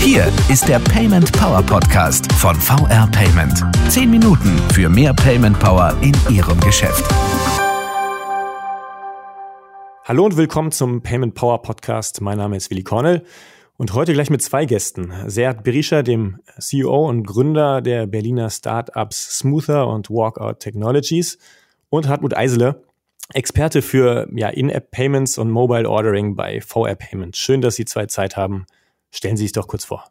Hier ist der Payment Power Podcast von VR Payment. Zehn Minuten für mehr Payment Power in Ihrem Geschäft. Hallo und willkommen zum Payment Power Podcast. Mein Name ist Willi Cornell und heute gleich mit zwei Gästen. Seat Berisha, dem CEO und Gründer der Berliner Startups Smoother und Walkout Technologies und Hartmut Eisele, Experte für ja, In-App-Payments und Mobile Ordering bei VR Payments. Schön, dass Sie zwei Zeit haben. Stellen Sie sich doch kurz vor.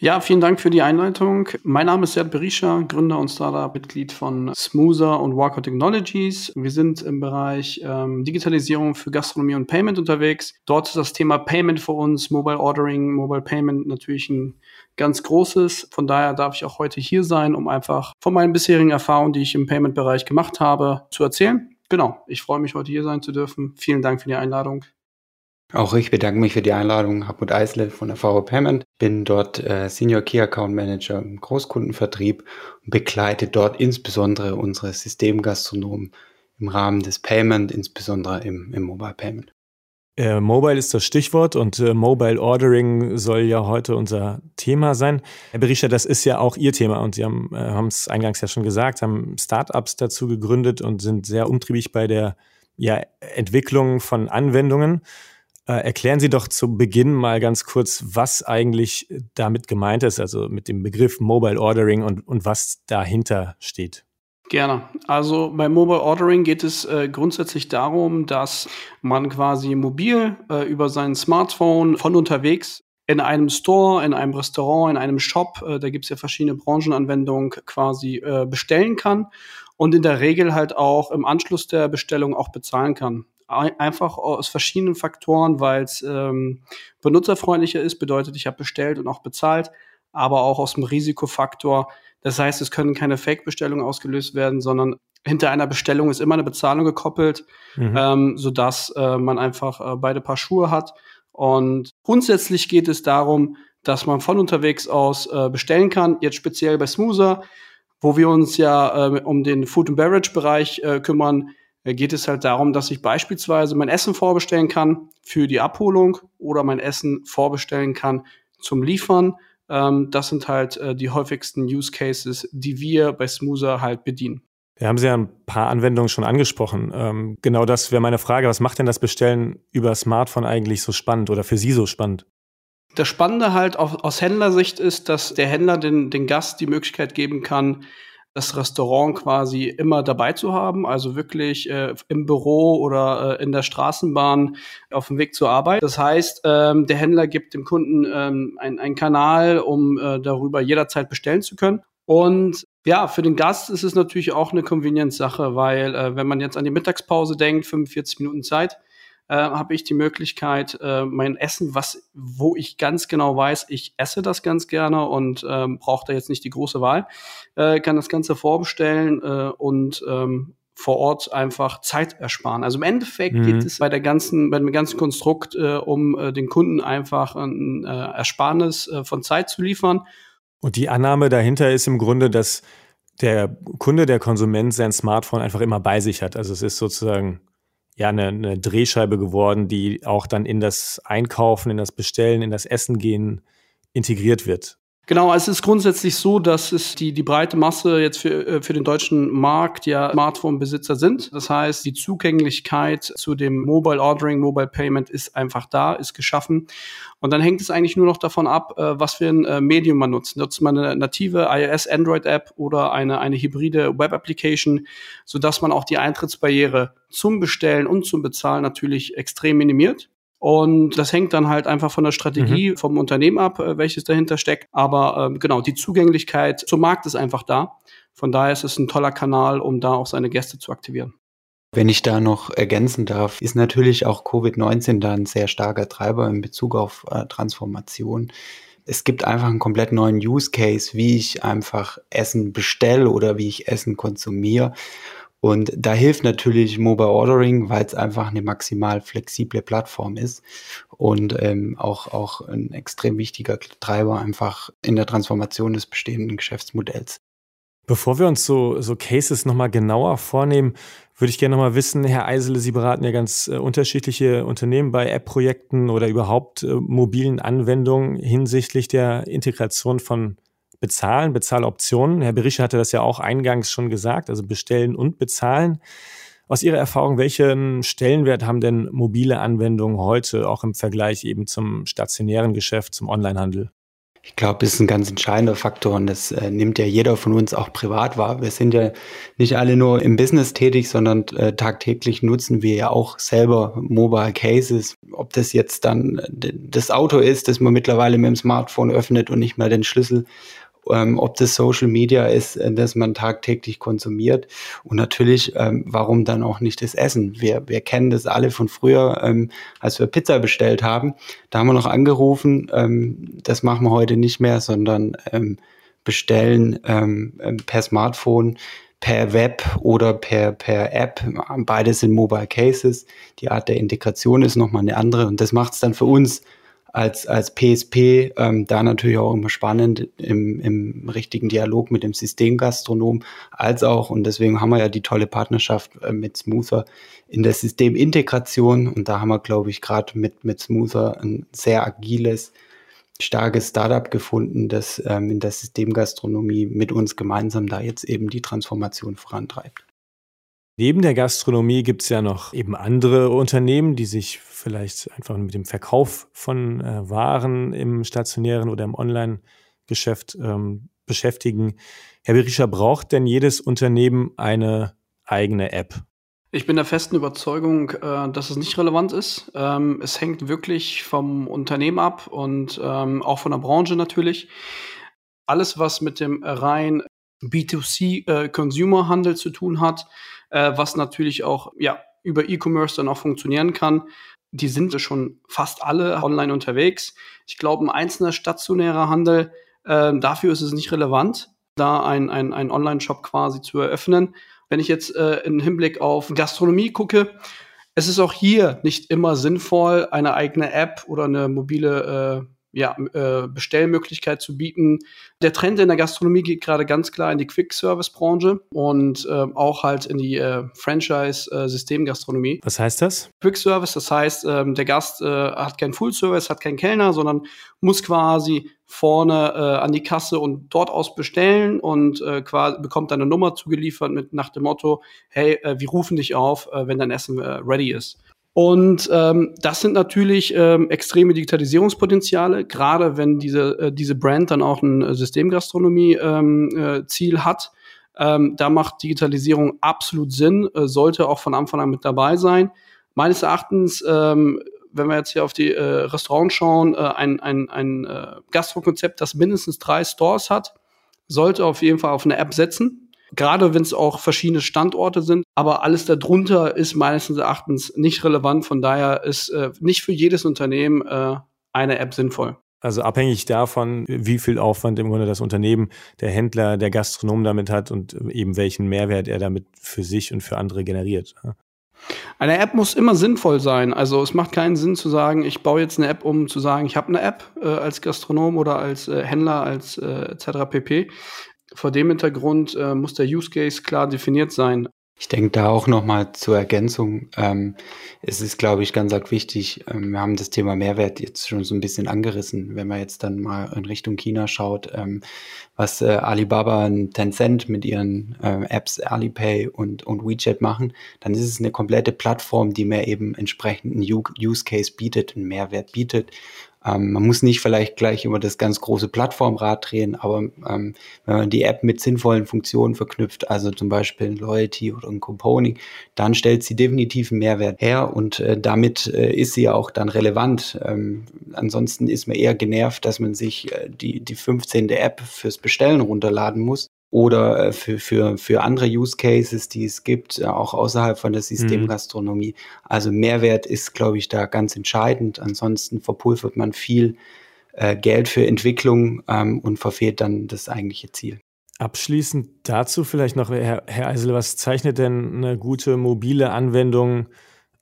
Ja, vielen Dank für die Einleitung. Mein Name ist Serd Berisha, Gründer und Startup-Mitglied von Smoother und Walker Technologies. Wir sind im Bereich ähm, Digitalisierung für Gastronomie und Payment unterwegs. Dort ist das Thema Payment für uns, Mobile Ordering, Mobile Payment natürlich ein ganz großes. Von daher darf ich auch heute hier sein, um einfach von meinen bisherigen Erfahrungen, die ich im Payment-Bereich gemacht habe, zu erzählen genau, ich freue mich, heute hier sein zu dürfen. Vielen Dank für die Einladung. Auch ich bedanke mich für die Einladung. Hartmut Eisle von der VW Payment. Bin dort äh, Senior Key Account Manager im Großkundenvertrieb und begleite dort insbesondere unsere Systemgastronomen im Rahmen des Payment, insbesondere im, im Mobile Payment. Äh, Mobile ist das Stichwort und äh, Mobile Ordering soll ja heute unser Thema sein. Herr Berisha, das ist ja auch Ihr Thema und Sie haben äh, es eingangs ja schon gesagt, haben Startups dazu gegründet und sind sehr umtriebig bei der ja, Entwicklung von Anwendungen. Äh, erklären Sie doch zu Beginn mal ganz kurz, was eigentlich damit gemeint ist, also mit dem Begriff Mobile Ordering und, und was dahinter steht. Gerne. Also bei Mobile Ordering geht es äh, grundsätzlich darum, dass man quasi mobil äh, über sein Smartphone von unterwegs in einem Store, in einem Restaurant, in einem Shop, äh, da gibt es ja verschiedene Branchenanwendungen, quasi äh, bestellen kann und in der Regel halt auch im Anschluss der Bestellung auch bezahlen kann. Einfach aus verschiedenen Faktoren, weil es ähm, benutzerfreundlicher ist, bedeutet, ich habe bestellt und auch bezahlt, aber auch aus dem Risikofaktor, das heißt, es können keine Fake-Bestellungen ausgelöst werden, sondern hinter einer Bestellung ist immer eine Bezahlung gekoppelt, mhm. ähm, sodass äh, man einfach äh, beide Paar Schuhe hat. Und grundsätzlich geht es darum, dass man von unterwegs aus äh, bestellen kann. Jetzt speziell bei Smoother, wo wir uns ja äh, um den Food and Beverage Bereich äh, kümmern, äh, geht es halt darum, dass ich beispielsweise mein Essen vorbestellen kann für die Abholung oder mein Essen vorbestellen kann zum Liefern ähm, das sind halt äh, die häufigsten Use Cases, die wir bei Smoother halt bedienen. Wir haben Sie ja ein paar Anwendungen schon angesprochen. Ähm, genau das wäre meine Frage. Was macht denn das Bestellen über Smartphone eigentlich so spannend oder für Sie so spannend? Das Spannende halt auf, aus Händlersicht ist, dass der Händler den, den Gast die Möglichkeit geben kann, das Restaurant quasi immer dabei zu haben, also wirklich äh, im Büro oder äh, in der Straßenbahn auf dem Weg zur Arbeit. Das heißt, ähm, der Händler gibt dem Kunden ähm, einen Kanal, um äh, darüber jederzeit bestellen zu können. Und ja, für den Gast ist es natürlich auch eine Convenience-Sache, weil äh, wenn man jetzt an die Mittagspause denkt, 45 Minuten Zeit, äh, habe ich die Möglichkeit, äh, mein Essen, was, wo ich ganz genau weiß, ich esse das ganz gerne und ähm, brauche da jetzt nicht die große Wahl, äh, kann das Ganze vorbestellen äh, und ähm, vor Ort einfach Zeit ersparen. Also im Endeffekt mhm. geht es bei der ganzen, bei dem ganzen Konstrukt äh, um äh, den Kunden einfach ein äh, Ersparnis äh, von Zeit zu liefern. Und die Annahme dahinter ist im Grunde, dass der Kunde, der Konsument sein Smartphone einfach immer bei sich hat. Also es ist sozusagen ja eine, eine Drehscheibe geworden, die auch dann in das Einkaufen, in das Bestellen, in das Essen gehen integriert wird. Genau, es ist grundsätzlich so, dass es die, die breite Masse jetzt für, äh, für den deutschen Markt ja Smartphone-Besitzer sind. Das heißt, die Zugänglichkeit zu dem Mobile Ordering, Mobile Payment ist einfach da, ist geschaffen. Und dann hängt es eigentlich nur noch davon ab, äh, was für ein äh, Medium man nutzt. Nutzt man eine native iOS Android App oder eine, eine hybride Web Application, sodass man auch die Eintrittsbarriere zum Bestellen und zum Bezahlen natürlich extrem minimiert. Und das hängt dann halt einfach von der Strategie mhm. vom Unternehmen ab, äh, welches dahinter steckt. Aber ähm, genau, die Zugänglichkeit zum Markt ist einfach da. Von daher ist es ein toller Kanal, um da auch seine Gäste zu aktivieren. Wenn ich da noch ergänzen darf, ist natürlich auch Covid-19 da ein sehr starker Treiber in Bezug auf äh, Transformation. Es gibt einfach einen komplett neuen Use Case, wie ich einfach Essen bestelle oder wie ich Essen konsumiere. Und da hilft natürlich Mobile Ordering, weil es einfach eine maximal flexible Plattform ist und ähm, auch, auch ein extrem wichtiger Treiber einfach in der Transformation des bestehenden Geschäftsmodells. Bevor wir uns so, so Cases nochmal genauer vornehmen, würde ich gerne nochmal wissen, Herr Eisele, Sie beraten ja ganz äh, unterschiedliche Unternehmen bei App-Projekten oder überhaupt äh, mobilen Anwendungen hinsichtlich der Integration von Bezahlen, Bezahloptionen. Herr Berische hatte das ja auch eingangs schon gesagt, also bestellen und bezahlen. Aus Ihrer Erfahrung, welchen Stellenwert haben denn mobile Anwendungen heute auch im Vergleich eben zum stationären Geschäft, zum Onlinehandel? Ich glaube, das ist ein ganz entscheidender Faktor und das äh, nimmt ja jeder von uns auch privat wahr. Wir sind ja nicht alle nur im Business tätig, sondern äh, tagtäglich nutzen wir ja auch selber Mobile Cases. Ob das jetzt dann das Auto ist, das man mittlerweile mit dem Smartphone öffnet und nicht mehr den Schlüssel ähm, ob das Social Media ist, äh, das man tagtäglich konsumiert und natürlich, ähm, warum dann auch nicht das Essen. Wir, wir kennen das alle von früher, ähm, als wir Pizza bestellt haben. Da haben wir noch angerufen, ähm, das machen wir heute nicht mehr, sondern ähm, bestellen ähm, ähm per Smartphone per Web oder per, per App. Beides sind Mobile Cases. Die Art der Integration ist nochmal eine andere und das macht es dann für uns als, als PSP ähm, da natürlich auch immer spannend im, im richtigen Dialog mit dem Systemgastronom, als auch, und deswegen haben wir ja die tolle Partnerschaft äh, mit Smoother in der Systemintegration. Und da haben wir, glaube ich, gerade mit, mit Smoother ein sehr agiles, starkes Startup gefunden, das ähm, in der Systemgastronomie mit uns gemeinsam da jetzt eben die Transformation vorantreibt. Neben der Gastronomie gibt es ja noch eben andere Unternehmen, die sich vielleicht einfach mit dem Verkauf von äh, Waren im stationären oder im Online-Geschäft ähm, beschäftigen. Herr Berischer, braucht denn jedes Unternehmen eine eigene App? Ich bin der festen Überzeugung, äh, dass es nicht relevant ist. Ähm, es hängt wirklich vom Unternehmen ab und ähm, auch von der Branche natürlich. Alles, was mit dem rein B2C-Consumer-Handel äh, zu tun hat, äh, was natürlich auch ja, über E-Commerce dann auch funktionieren kann. Die sind schon fast alle online unterwegs. Ich glaube, ein einzelner stationärer Handel, äh, dafür ist es nicht relevant, da ein, ein, ein Online-Shop quasi zu eröffnen. Wenn ich jetzt äh, im Hinblick auf Gastronomie gucke, es ist auch hier nicht immer sinnvoll, eine eigene App oder eine mobile äh, ja, äh, Bestellmöglichkeit zu bieten. Der Trend in der Gastronomie geht gerade ganz klar in die Quick-Service-Branche und äh, auch halt in die äh, Franchise-System-Gastronomie. Was heißt das? Quick-Service, das heißt, ähm, der Gast äh, hat keinen Full-Service, hat keinen Kellner, sondern muss quasi vorne äh, an die Kasse und dort aus bestellen und äh, quasi bekommt dann eine Nummer zugeliefert mit nach dem Motto, hey, äh, wir rufen dich auf, äh, wenn dein Essen äh, ready ist. Und ähm, das sind natürlich ähm, extreme Digitalisierungspotenziale, gerade wenn diese, äh, diese Brand dann auch ein Systemgastronomie-Ziel ähm, äh, hat. Ähm, da macht Digitalisierung absolut Sinn, äh, sollte auch von Anfang an mit dabei sein. Meines Erachtens, ähm, wenn wir jetzt hier auf die äh, Restaurants schauen, äh, ein, ein, ein äh, Gastrokonzept, das mindestens drei Stores hat, sollte auf jeden Fall auf eine App setzen gerade wenn es auch verschiedene Standorte sind. Aber alles darunter ist meines Erachtens nicht relevant. Von daher ist äh, nicht für jedes Unternehmen äh, eine App sinnvoll. Also abhängig davon, wie viel Aufwand im Grunde das Unternehmen, der Händler, der Gastronom damit hat und eben welchen Mehrwert er damit für sich und für andere generiert. Eine App muss immer sinnvoll sein. Also es macht keinen Sinn zu sagen, ich baue jetzt eine App, um zu sagen, ich habe eine App äh, als Gastronom oder als äh, Händler, als äh, etc. pp. Vor dem Hintergrund äh, muss der Use Case klar definiert sein. Ich denke da auch nochmal zur Ergänzung. Ähm, es ist, glaube ich, ganz arg wichtig. Ähm, wir haben das Thema Mehrwert jetzt schon so ein bisschen angerissen. Wenn man jetzt dann mal in Richtung China schaut, ähm, was äh, Alibaba und Tencent mit ihren äh, Apps Alipay und, und WeChat machen, dann ist es eine komplette Plattform, die mir eben entsprechend einen Use Case bietet, einen Mehrwert bietet. Ähm, man muss nicht vielleicht gleich immer das ganz große Plattformrad drehen, aber ähm, wenn man die App mit sinnvollen Funktionen verknüpft, also zum Beispiel ein Loyalty oder ein Componing, dann stellt sie definitiv einen Mehrwert her und äh, damit äh, ist sie auch dann relevant. Ähm, ansonsten ist man eher genervt, dass man sich äh, die, die 15. App fürs Bestellen runterladen muss oder äh, für, für, für andere Use Cases, die es gibt, äh, auch außerhalb von der mhm. Systemgastronomie. Mhm. Also Mehrwert ist, glaube ich, da ganz entscheidend. Ansonsten verpulvert man viel äh, Geld für Entwicklung ähm, und verfehlt dann das eigentliche Ziel. Abschließend dazu vielleicht noch, Herr, Herr Eisel, was zeichnet denn eine gute mobile Anwendung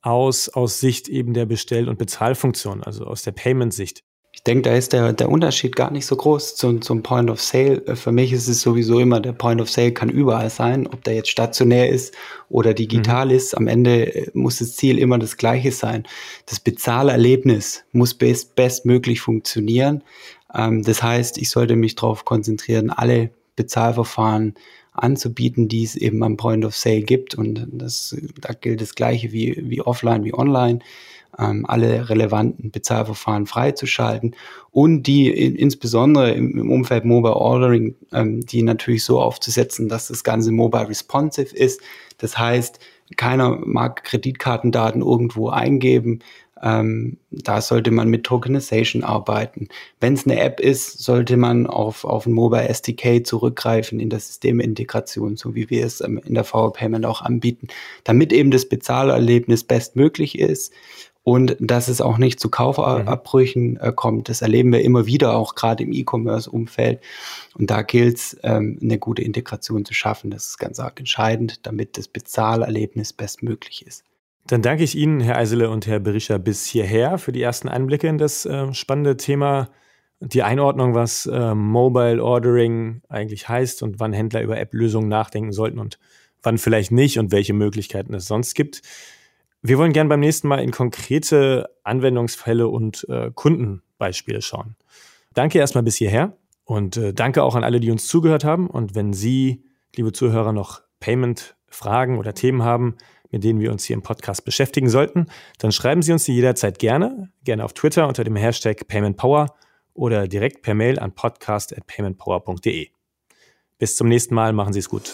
aus, aus Sicht eben der Bestell- und Bezahlfunktion, also aus der Payment-Sicht? Ich denke, da ist der, der Unterschied gar nicht so groß zum, zum Point of Sale. Für mich ist es sowieso immer, der Point of Sale kann überall sein, ob der jetzt stationär ist oder digital mhm. ist. Am Ende äh, muss das Ziel immer das gleiche sein. Das Bezahlerlebnis muss best, bestmöglich funktionieren. Ähm, das heißt, ich sollte mich darauf konzentrieren, alle Bezahlverfahren anzubieten, die es eben am Point of Sale gibt. Und das, da gilt das Gleiche wie, wie offline, wie online ähm, alle relevanten Bezahlverfahren freizuschalten und die in, insbesondere im, im, Umfeld Mobile Ordering, ähm, die natürlich so aufzusetzen, dass das Ganze mobile responsive ist. Das heißt, keiner mag Kreditkartendaten irgendwo eingeben. Ähm, da sollte man mit Tokenization arbeiten. Wenn es eine App ist, sollte man auf, auf ein Mobile SDK zurückgreifen in der Systemintegration, so wie wir es ähm, in der VR Payment auch anbieten, damit eben das Bezahlerlebnis bestmöglich ist und dass es auch nicht zu Kaufabbrüchen äh, kommt. Das erleben wir immer wieder, auch gerade im E-Commerce-Umfeld. Und da gilt es, ähm, eine gute Integration zu schaffen. Das ist ganz arg entscheidend, damit das Bezahlerlebnis bestmöglich ist. Dann danke ich Ihnen, Herr Eisele und Herr Berischer, bis hierher für die ersten Einblicke in das äh, spannende Thema, die Einordnung, was äh, Mobile Ordering eigentlich heißt und wann Händler über App-Lösungen nachdenken sollten und wann vielleicht nicht und welche Möglichkeiten es sonst gibt. Wir wollen gern beim nächsten Mal in konkrete Anwendungsfälle und äh, Kundenbeispiele schauen. Danke erstmal bis hierher und äh, danke auch an alle, die uns zugehört haben. Und wenn Sie, liebe Zuhörer, noch Payment-Fragen oder Themen haben, mit denen wir uns hier im Podcast beschäftigen sollten, dann schreiben Sie uns die jederzeit gerne, gerne auf Twitter unter dem Hashtag PaymentPower oder direkt per Mail an podcast@paymentpower.de. Bis zum nächsten Mal, machen Sie es gut.